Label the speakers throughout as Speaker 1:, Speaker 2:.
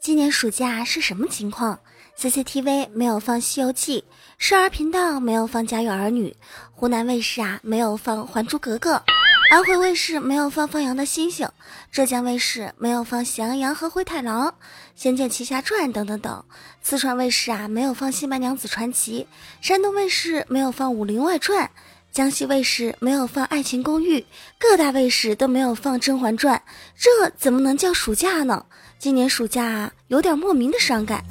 Speaker 1: 今年暑假是什么情况？CCTV 没有放《西游记》，少儿频道没有放《家有儿女》，湖南卫视啊没有放《还珠格格》，安徽卫视没有放《放羊的星星》，浙江卫视没有放《喜羊羊和灰太狼》，《仙剑奇侠传》等等等。四川卫视啊没有放《新白娘子传奇》，山东卫视没有放《武林外传》，江西卫视没有放《爱情公寓》，各大卫视都没有放《甄嬛传》，这怎么能叫暑假呢？今年暑假啊，有点莫名的伤感，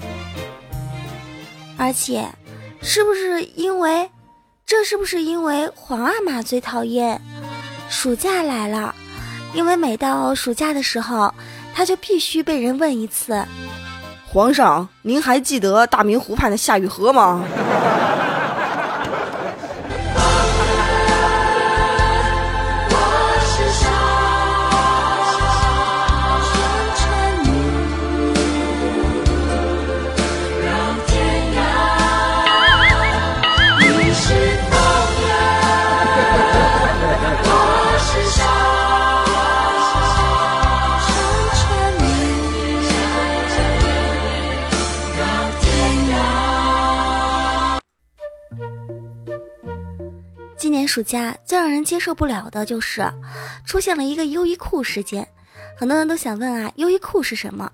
Speaker 1: 而且，是不是因为，这是不是因为皇阿玛最讨厌暑假来了？因为每到暑假的时候，他就必须被人问一次：“
Speaker 2: 皇上，您还记得大明湖畔的夏雨荷吗？”
Speaker 1: 暑假最让人接受不了的就是出现了一个优衣库事件，很多人都想问啊，优衣库是什么？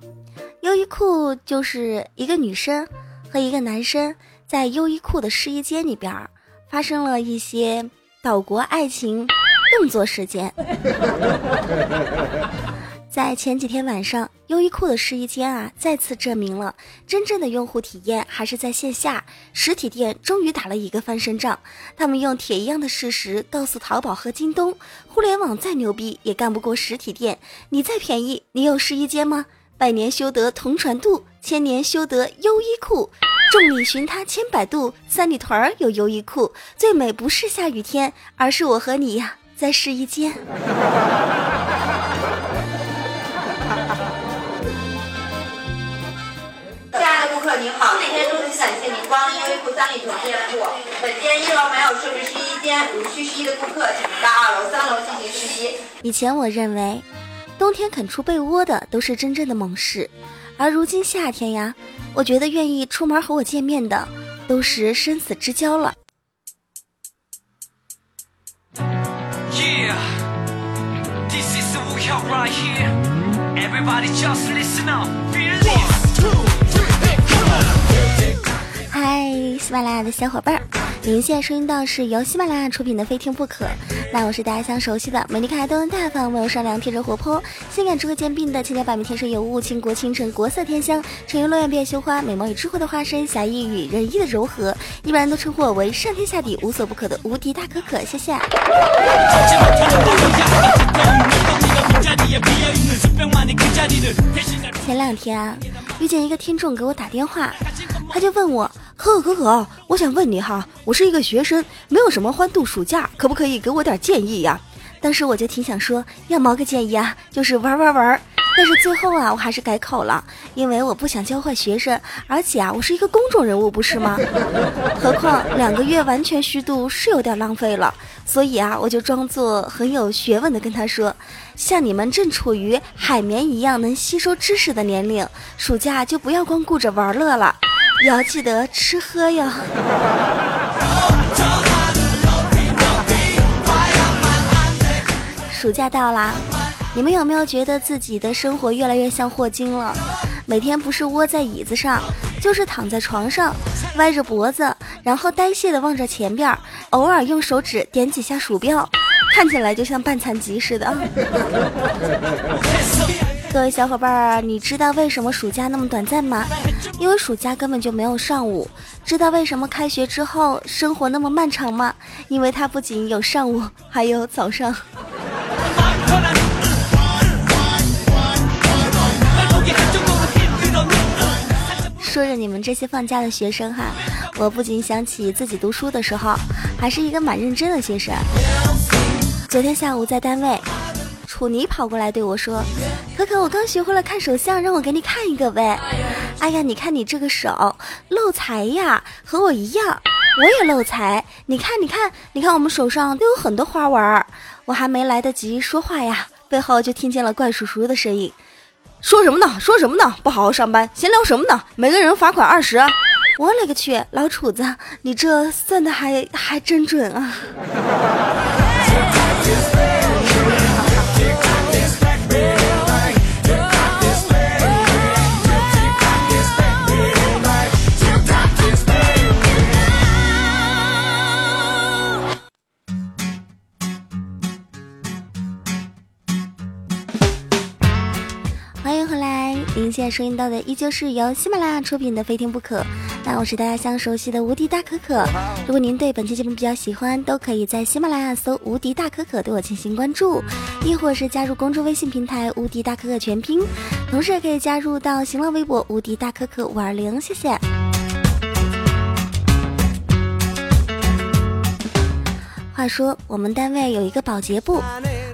Speaker 1: 优衣库就是一个女生和一个男生在优衣库的试衣间里边发生了一些岛国爱情动作事件。在前几天晚上，优衣库的试衣间啊，再次证明了真正的用户体验还是在线下。实体店终于打了一个翻身仗，他们用铁一样的事实告诉淘宝和京东：互联网再牛逼也干不过实体店。你再便宜，你有试衣间吗？百年修得同船渡，千年修得优衣库。众里寻他千百度，三里屯儿有优衣库。最美不是下雨天，而是我和你呀，在试衣间。
Speaker 3: 光临优衣库三里屯店铺。本店一楼没有设置试衣间，如需试衣的顾客，请到二楼、三楼进行试衣。
Speaker 1: 以前我认为，冬天肯出被窝的都是真正的猛士，而如今夏天呀，我觉得愿意出门和我见面的都是生死之交了。嗨，喜马拉雅的小伙伴儿，您现在收听到是由喜马拉雅出品的《非听不可》。那我是大家相熟悉的美丽可爱、多大方、温柔善良、天真活泼、性感智慧兼并的千娇百媚、天生尤物、倾国倾城、国色天香、沉鱼落雁、闭月羞花、美貌与智慧的化身、侠义与仁义的柔和，一般人都称呼我为上天下地无所不可的无敌大可可。谢谢。前两天啊，遇见一个听众给我打电话，他就问我。可可可可，我想问你哈，我是一个学生，没有什么欢度暑假，可不可以给我点建议呀？当时我就挺想说，要毛个建议啊，就是玩玩玩。但是最后啊，我还是改口了，因为我不想教坏学生，而且啊，我是一个公众人物，不是吗？何况两个月完全虚度是有点浪费了，所以啊，我就装作很有学问的跟他说，像你们正处于海绵一样能吸收知识的年龄，暑假就不要光顾着玩乐了。也要记得吃喝哟。暑假到啦，你们有没有觉得自己的生活越来越像霍金了？每天不是窝在椅子上，就是躺在床上，歪着脖子，然后呆滞的望着前边，偶尔用手指点几下鼠标，看起来就像半残疾似的。各位小伙伴儿，你知道为什么暑假那么短暂吗？因为暑假根本就没有上午。知道为什么开学之后生活那么漫长吗？因为它不仅有上午，还有早上。说着你们这些放假的学生哈，我不仅想起自己读书的时候，还是一个蛮认真的学生。昨天下午在单位。楚泥跑过来对我说：“可可，我刚学会了看手相，让我给你看一个呗。”哎呀，你看你这个手漏财呀，和我一样。我也漏财。你看，你看，你看，我们手上都有很多花纹。我还没来得及说话呀，背后就听见了怪叔叔的声音：“
Speaker 2: 说什么呢？说什么呢？不好好上班，闲聊什么呢？每个人罚款二十。”
Speaker 1: 我勒个去，老楚子，你这算的还还真准啊！您现在收听到的依旧是由喜马拉雅出品的《非听不可》。那我是大家相熟悉的无敌大可可。如果您对本期节目比较喜欢，都可以在喜马拉雅搜“无敌大可可”对我进行关注，亦或是加入公众微信平台“无敌大可可全拼”，同时也可以加入到新浪微博“无敌大可可五二零”。谢谢。话说，我们单位有一个保洁部。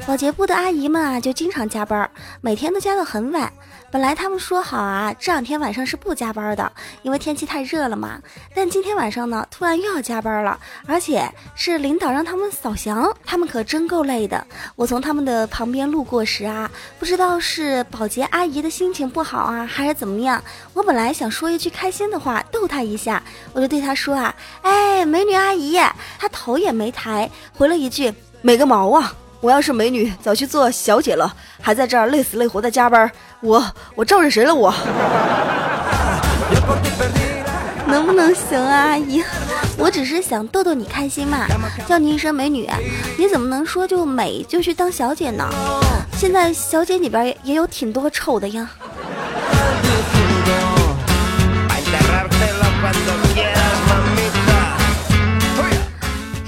Speaker 1: 保洁部的阿姨们啊，就经常加班，每天都加到很晚。本来他们说好啊，这两天晚上是不加班的，因为天气太热了嘛。但今天晚上呢，突然又要加班了，而且是领导让他们扫翔，他们可真够累的。我从他们的旁边路过时啊，不知道是保洁阿姨的心情不好啊，还是怎么样。我本来想说一句开心的话，逗她一下，我就对她说啊，哎，美女阿姨，她头也没抬，回了一句，
Speaker 2: 美个毛啊！我要是美女，早去做小姐了，还在这儿累死累活的加班，我我招惹谁了？我
Speaker 1: 能不能行啊，阿姨？我只是想逗逗你开心嘛，叫你一声美女，你怎么能说就美就去当小姐呢？现在小姐里边也有挺多丑的呀。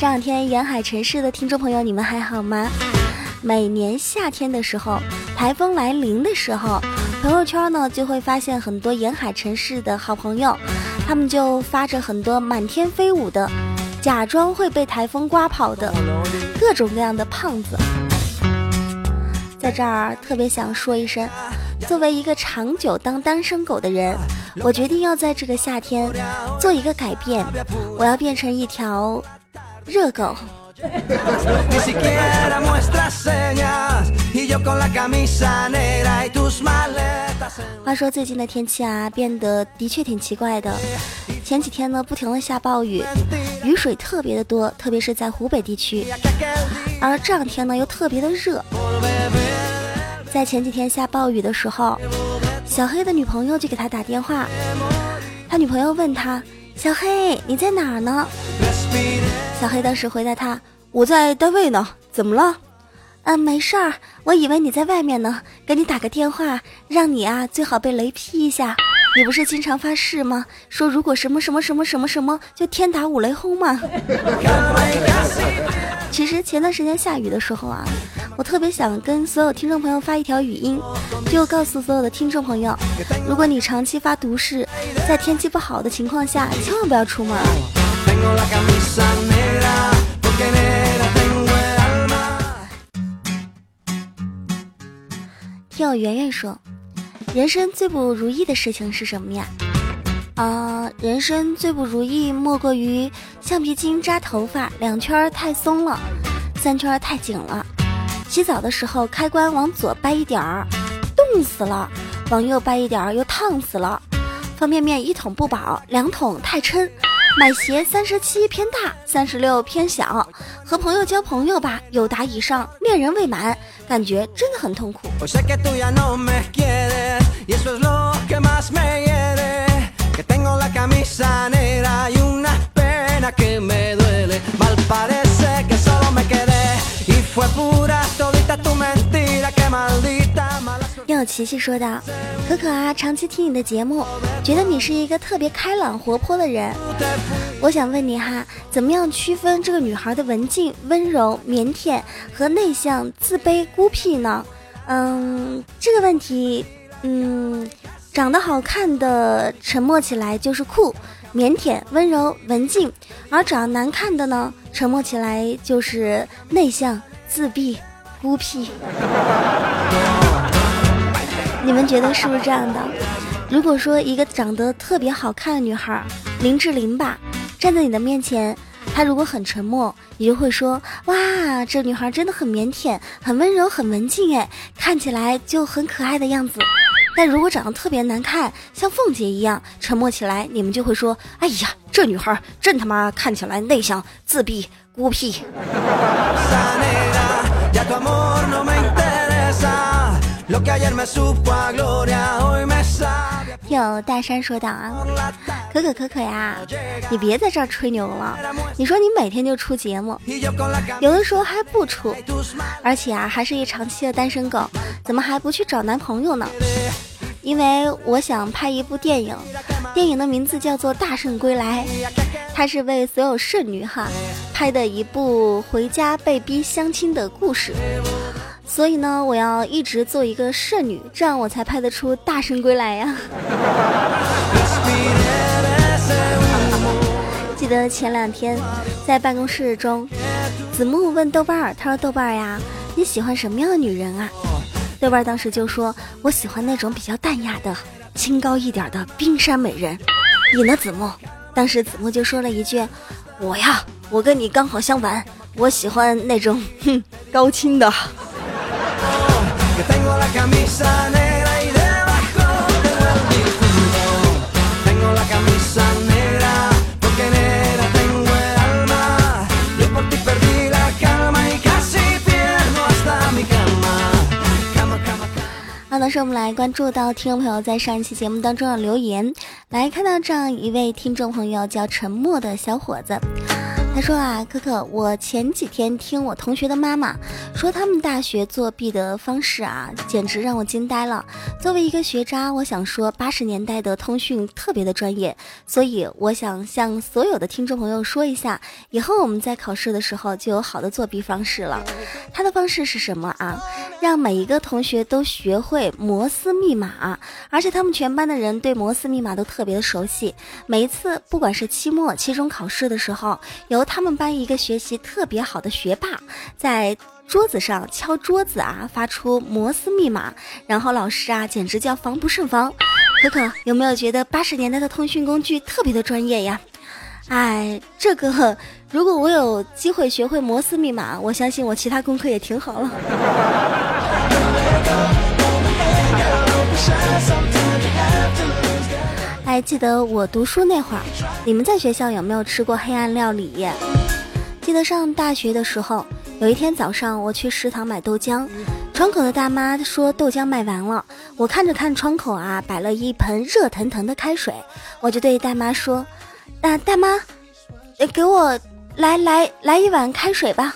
Speaker 1: 这两天沿海城市的听众朋友，你们还好吗？每年夏天的时候，台风来临的时候，朋友圈呢就会发现很多沿海城市的好朋友，他们就发着很多满天飞舞的，假装会被台风刮跑的各种各样的胖子。在这儿特别想说一声，作为一个长久当单身狗的人，我决定要在这个夏天做一个改变，我要变成一条。热狗。话说最近的天气啊，变得的确挺奇怪的。前几天呢，不停的下暴雨，雨水特别的多，特别是在湖北地区。而这两天呢，又特别的热。在前几天下暴雨的时候，小黑的女朋友就给他打电话，他女朋友问他：“小黑，你在哪儿呢？”小黑当时回答他：“我在单位呢，怎么了？嗯，没事儿。我以为你在外面呢，给你打个电话，让你啊最好被雷劈一下。你不是经常发誓吗？说如果什么什么什么什么什么，就天打五雷轰吗？”其实前段时间下雨的时候啊，我特别想跟所有听众朋友发一条语音，就告诉所有的听众朋友，如果你长期发毒誓，在天气不好的情况下，千万不要出门。听友圆圆说，人生最不如意的事情是什么呀？啊，人生最不如意莫过于橡皮筋扎头发，两圈太松了，三圈太紧了；洗澡的时候开关往左掰一点儿，冻死了；往右掰一点儿，又烫死了；方便面一桶不饱，两桶太撑。买鞋三十七偏大，三十六偏小。和朋友交朋友吧，有达以上，恋人未满，感觉真的很痛苦。琪琪说道：“可可啊，长期听你的节目，觉得你是一个特别开朗活泼的人。我想问你哈，怎么样区分这个女孩的文静、温柔、腼腆和内向、自卑、孤僻呢？嗯，这个问题，嗯，长得好看的沉默起来就是酷、腼腆、温柔、文静，而长得难看的呢，沉默起来就是内向、自闭、孤僻。”你们觉得是不是这样的？如果说一个长得特别好看的女孩，林志玲吧，站在你的面前，她如果很沉默，你就会说：哇，这女孩真的很腼腆，很温柔，很文静，哎，看起来就很可爱的样子。但如果长得特别难看，像凤姐一样沉默起来，你们就会说：“哎呀，这女孩真他妈看起来内向、自闭、孤僻。” 有大山说道啊，可可可可呀，你别在这儿吹牛了。你说你每天就出节目，有的时候还不出，而且啊，还是一长期的单身狗，怎么还不去找男朋友呢？因为我想拍一部电影，电影的名字叫做《大圣归来》，它是为所有剩女哈拍的一部回家被逼相亲的故事。所以呢，我要一直做一个剩女，这样我才拍得出《大圣归来》呀。记得前两天在办公室中，子木问豆瓣儿，他说：“豆瓣儿呀，你喜欢什么样的女人啊？”豆瓣儿当时就说：“我喜欢那种比较淡雅的、清高一点的冰山美人。”你呢，子木？当时子木就说了一句：“我呀，我跟你刚好相反，我喜欢那种哼高清的。”好的，是我们来关注到听众朋友在上一期节目当中的留言，来看到这样一位听众朋友叫沉默的小伙子。他说啊，可可，我前几天听我同学的妈妈说，他们大学作弊的方式啊，简直让我惊呆了。作为一个学渣，我想说，八十年代的通讯特别的专业，所以我想向所有的听众朋友说一下，以后我们在考试的时候就有好的作弊方式了。他的方式是什么啊？让每一个同学都学会摩斯密码，而且他们全班的人对摩斯密码都特别的熟悉。每一次，不管是期末、期中考试的时候，有他们班一个学习特别好的学霸，在桌子上敲桌子啊，发出摩斯密码，然后老师啊，简直叫防不胜防。可可有没有觉得八十年代的通讯工具特别的专业呀？哎，这个如果我有机会学会摩斯密码，我相信我其他功课也挺好了。还记得我读书那会儿，你们在学校有没有吃过黑暗料理？记得上大学的时候，有一天早上我去食堂买豆浆，窗口的大妈说豆浆卖完了。我看着看窗口啊，摆了一盆热腾腾的开水，我就对大妈说：“大大妈，给我来来来一碗开水吧。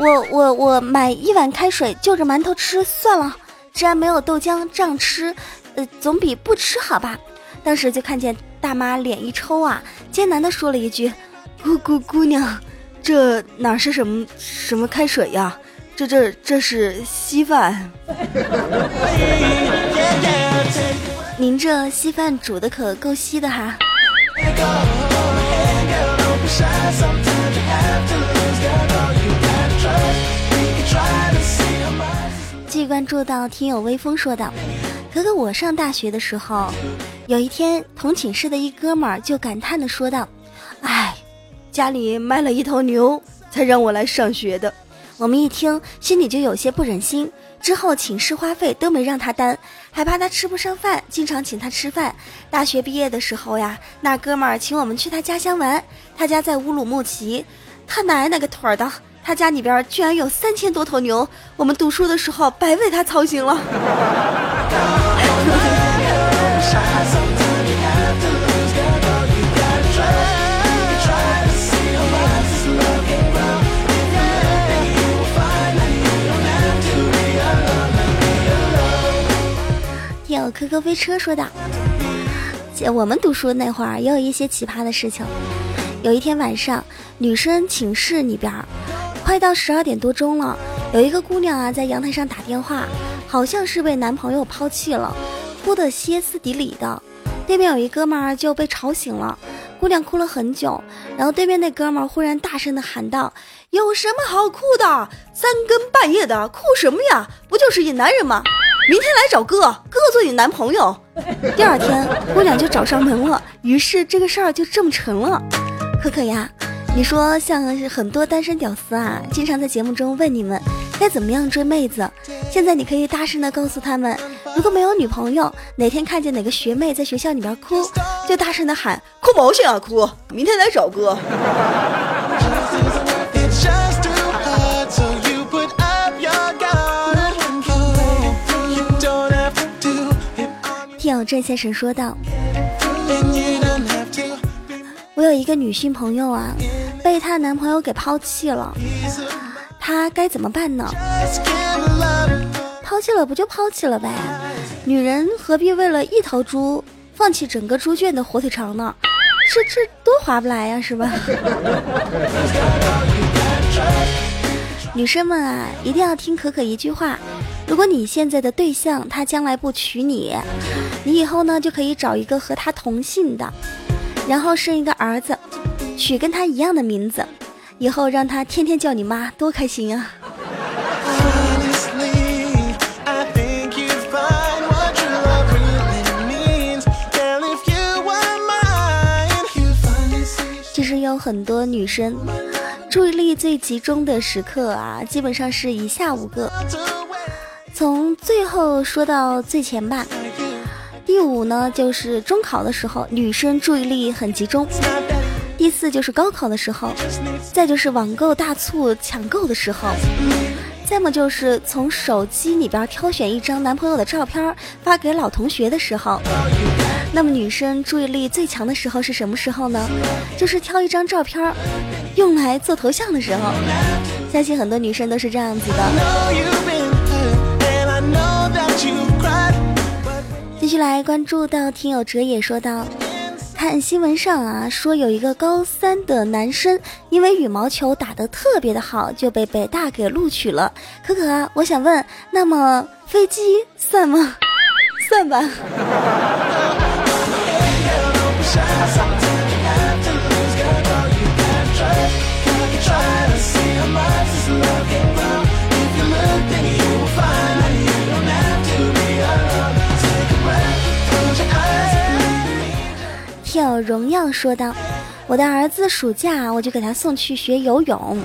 Speaker 1: 我我我买一碗开水就着馒头吃算了，既然没有豆浆这样吃，呃，总比不吃好吧。”当时就看见大妈脸一抽啊，艰难的说了一句：“姑姑姑娘，这哪是什么什么开水呀？这这这是稀饭。您这稀饭煮的可够稀的哈。”继续关注到听友微风说道。可可，我上大学的时候，有一天同寝室的一哥们儿就感叹的说道：“哎，家里卖了一头牛才让我来上学的。”我们一听，心里就有些不忍心。之后寝室花费都没让他担，还怕他吃不上饭，经常请他吃饭。大学毕业的时候呀，那哥们儿请我们去他家乡玩，他家在乌鲁木齐，他奶奶个腿儿的！他家里边居然有三千多头牛，我们读书的时候白为他操心了。有可可飞车说道：“姐，我们读书那会儿也有一些奇葩的事情。有一天晚上，女生寝室里边。”快到十二点多钟了，有一个姑娘啊在阳台上打电话，好像是被男朋友抛弃了，哭得歇斯底里的。对面有一哥们儿就被吵醒了，姑娘哭了很久，然后对面那哥们儿忽然大声的喊道：“有什么好哭的？三更半夜的哭什么呀？不就是一男人吗？明天来找哥，哥做你男朋友。”第二天姑娘就找上门了，于是这个事儿就这么成了。可可呀，你说像很多单身屌丝啊，经常在节目中问你们该怎么样追妹子。现在你可以大声的告诉他们，如果没有女朋友，哪天看见哪个学妹在学校里边哭，就大声的喊
Speaker 2: 哭毛线啊哭，明天来找哥。
Speaker 1: 郑先生说道。我有一个女性朋友啊，被她男朋友给抛弃了，她该怎么办呢？抛弃了不就抛弃了呗，女人何必为了一头猪放弃整个猪圈的火腿肠呢？这这多划不来呀，是吧？女生们啊，一定要听可可一句话：如果你现在的对象他将来不娶你，你以后呢就可以找一个和他同姓的。然后生一个儿子，取跟他一样的名字，以后让他天天叫你妈，多开心啊！其实有很多女生注意力最集中的时刻啊，基本上是以下五个，从最后说到最前吧。第五呢，就是中考的时候，女生注意力很集中；第四就是高考的时候；再就是网购大促抢购的时候；再么就是从手机里边挑选一张男朋友的照片发给老同学的时候。那么女生注意力最强的时候是什么时候呢？就是挑一张照片用来做头像的时候。相信很多女生都是这样子的。继续来关注到听友哲也说道，看新闻上啊说有一个高三的男生因为羽毛球打得特别的好，就被北大给录取了。可可，我想问，那么飞机算吗？算吧。有荣耀说道：“我的儿子暑假我就给他送去学游泳。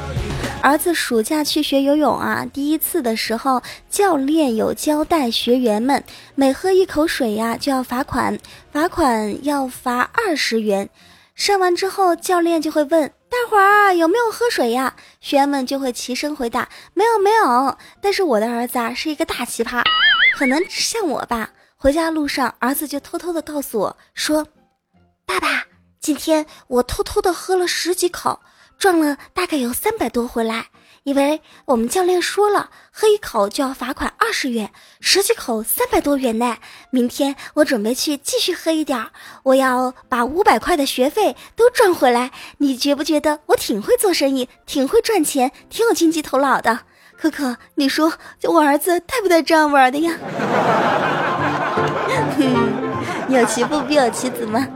Speaker 1: 儿子暑假去学游泳啊，第一次的时候，教练有交代学员们，每喝一口水呀就要罚款，罚款要罚二十元。上完之后，教练就会问大伙儿有没有喝水呀？学员们就会齐声回答没有没有。但是我的儿子啊是一个大奇葩，可能像我吧。回家路上，儿子就偷偷的告诉我说。”爸爸，今天我偷偷的喝了十几口，赚了大概有三百多回来。因为我们教练说了，喝一口就要罚款二十元，十几口三百多元呢。明天我准备去继续喝一点，我要把五百块的学费都赚回来。你觉不觉得我挺会做生意，挺会赚钱，挺有经济头脑的？可可，你说我儿子带不带这样玩的呀？有其父必有其子吗？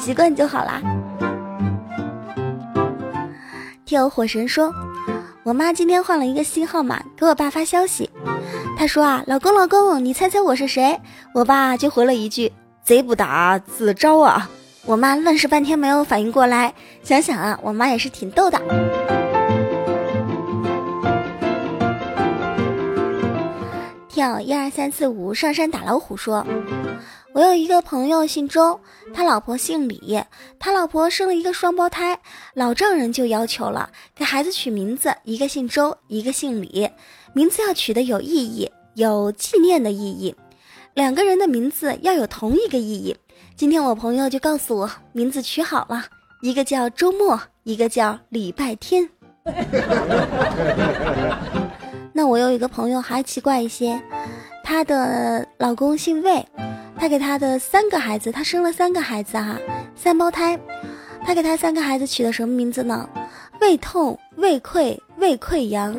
Speaker 1: 习惯就好啦。听火神说，我妈今天换了一个新号码，给我爸发消息。她说啊，老公老公，你猜猜我是谁？我爸就回了一句：贼不打自招啊！我妈愣是半天没有反应过来。想想啊，我妈也是挺逗的。跳一二三四五上山打老虎说。我有一个朋友姓周，他老婆姓李，他老婆生了一个双胞胎，老丈人就要求了，给孩子取名字，一个姓周，一个姓李，名字要取得有意义，有纪念的意义，两个人的名字要有同一个意义。今天我朋友就告诉我，名字取好了，一个叫周末，一个叫礼拜天。那我有一个朋友还奇怪一些，她的老公姓魏。她给她的三个孩子，她生了三个孩子哈，三胞胎。她给她三个孩子取的什么名字呢？胃痛、胃溃、胃溃疡。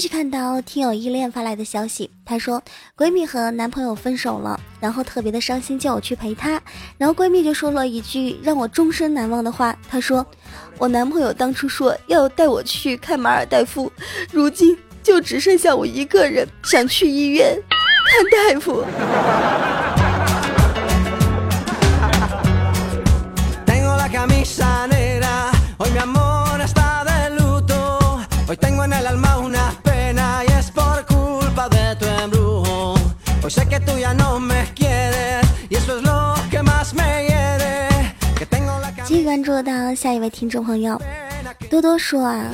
Speaker 1: 续看到听友依恋发来的消息，她说闺蜜和男朋友分手了，然后特别的伤心，叫我去陪她。然后闺蜜就说了一句让我终身难忘的话，她说我男朋友当初说要带我去看马尔代夫，如今。就
Speaker 2: 只剩下我一个人，想去医院看大夫。
Speaker 1: 下一位听众朋友，多多说啊。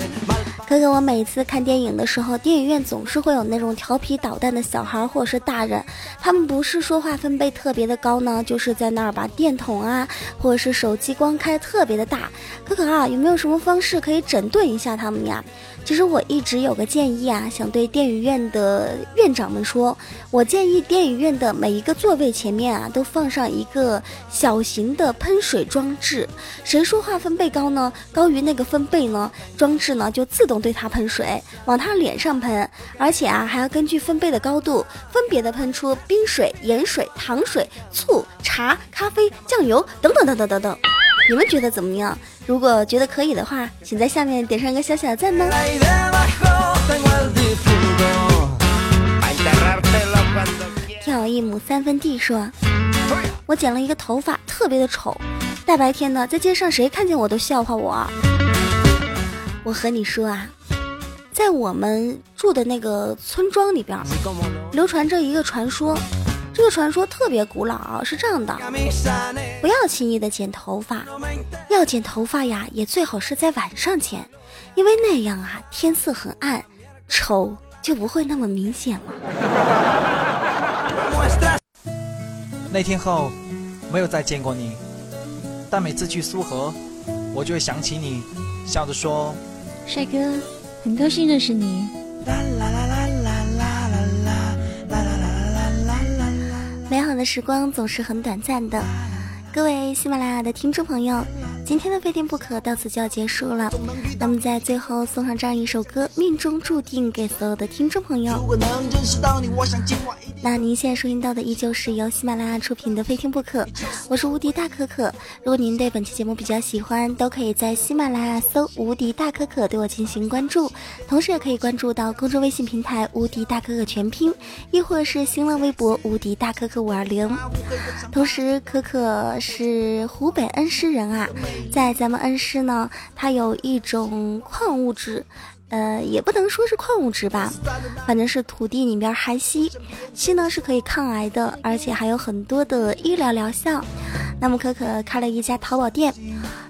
Speaker 1: 可可，我每次看电影的时候，电影院总是会有那种调皮捣蛋的小孩或者是大人，他们不是说话分贝特别的高呢，就是在那儿把电筒啊，或者是手机光开特别的大。可可啊，有没有什么方式可以整顿一下他们呀？其实我一直有个建议啊，想对电影院的院长们说，我建议电影院的每一个座位前面啊，都放上一个小型的喷水装置。谁说话分贝高呢？高于那个分贝呢？装置呢就自动对他喷水，往他脸上喷，而且啊还要根据分贝的高度，分别的喷出冰水、盐水、糖水、醋、茶、咖啡、酱油等等等等等等。你们觉得怎么样？如果觉得可以的话，请在下面点上一个小小的赞呢。跳一亩三分地说：“我剪了一个头发，特别的丑，大白天的在街上谁看见我都笑话我。”我和你说啊，在我们住的那个村庄里边，流传着一个传说。这个传说特别古老，是这样的：不要轻易的剪头发，要剪头发呀，也最好是在晚上剪，因为那样啊，天色很暗，丑就不会那么明显了。
Speaker 4: 那天后，没有再见过你，但每次去苏荷，我就会想起你，笑着说：“
Speaker 5: 帅哥，很高兴认识你。”
Speaker 1: 美好的时光总是很短暂的，各位喜马拉雅的听众朋友。今天的非听不可到此就要结束了，那么在最后送上这样一首歌，命中注定给所有的听众朋友。那您现在收听到的依旧是由喜马拉雅出品的非听不可，我是无敌大可可。如果您对本期节目比较喜欢，都可以在喜马拉雅搜无敌大可可对我进行关注，同时也可以关注到公众微信平台无敌大可可全拼，亦或是新浪微博无敌大可可五二零。同时，可可是湖北恩施人啊。在咱们恩施呢，它有一种矿物质，呃，也不能说是矿物质吧，反正是土地里边含硒，硒呢是可以抗癌的，而且还有很多的医疗疗效。那么可可开了一家淘宝店，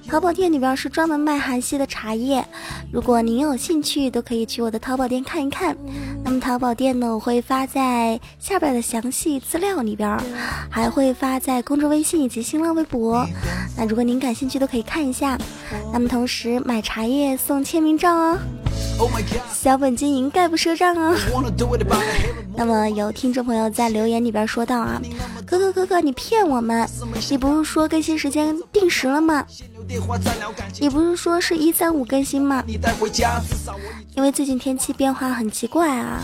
Speaker 1: 淘宝店里边是专门卖韩系的茶叶，如果您有兴趣，都可以去我的淘宝店看一看。那么淘宝店呢，我会发在下边的详细资料里边，还会发在公众微信以及新浪微博。那如果您感兴趣，都可以看一下。那么同时买茶叶送签名照哦，小本经营概不赊账哦。那么有听众朋友在留言里边说到啊，哥哥哥哥，你骗我们，你不是说更新时间定时了吗？你不是说是一三五更新吗？因为最近天气变化很奇怪啊，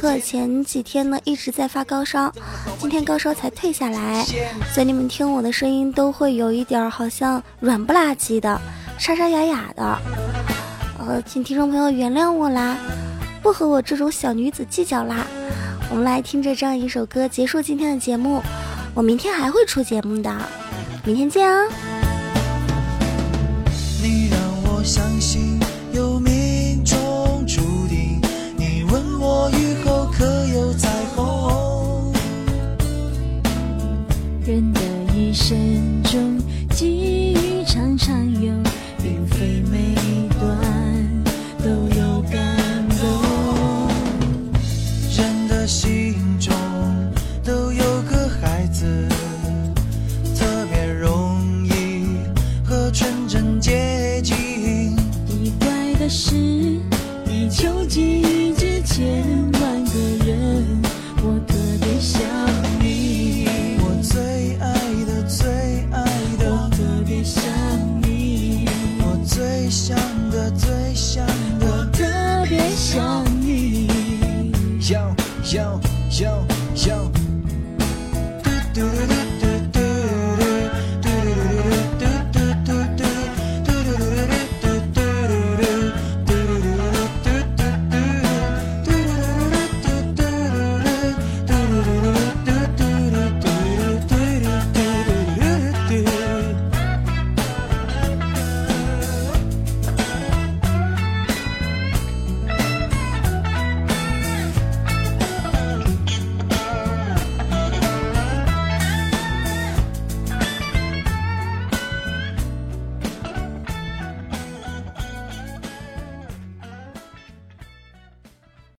Speaker 1: 可前几天呢一直在发高烧，今天高烧才退下来，所以你们听我的声音都会有一点好像软不拉几的，沙沙哑哑的。呃，请听众朋友原谅我啦，不和我这种小女子计较啦。我们来听着这样一首歌结束今天的节目，我明天还会出节目的，明天见啊。
Speaker 6: yo, yo.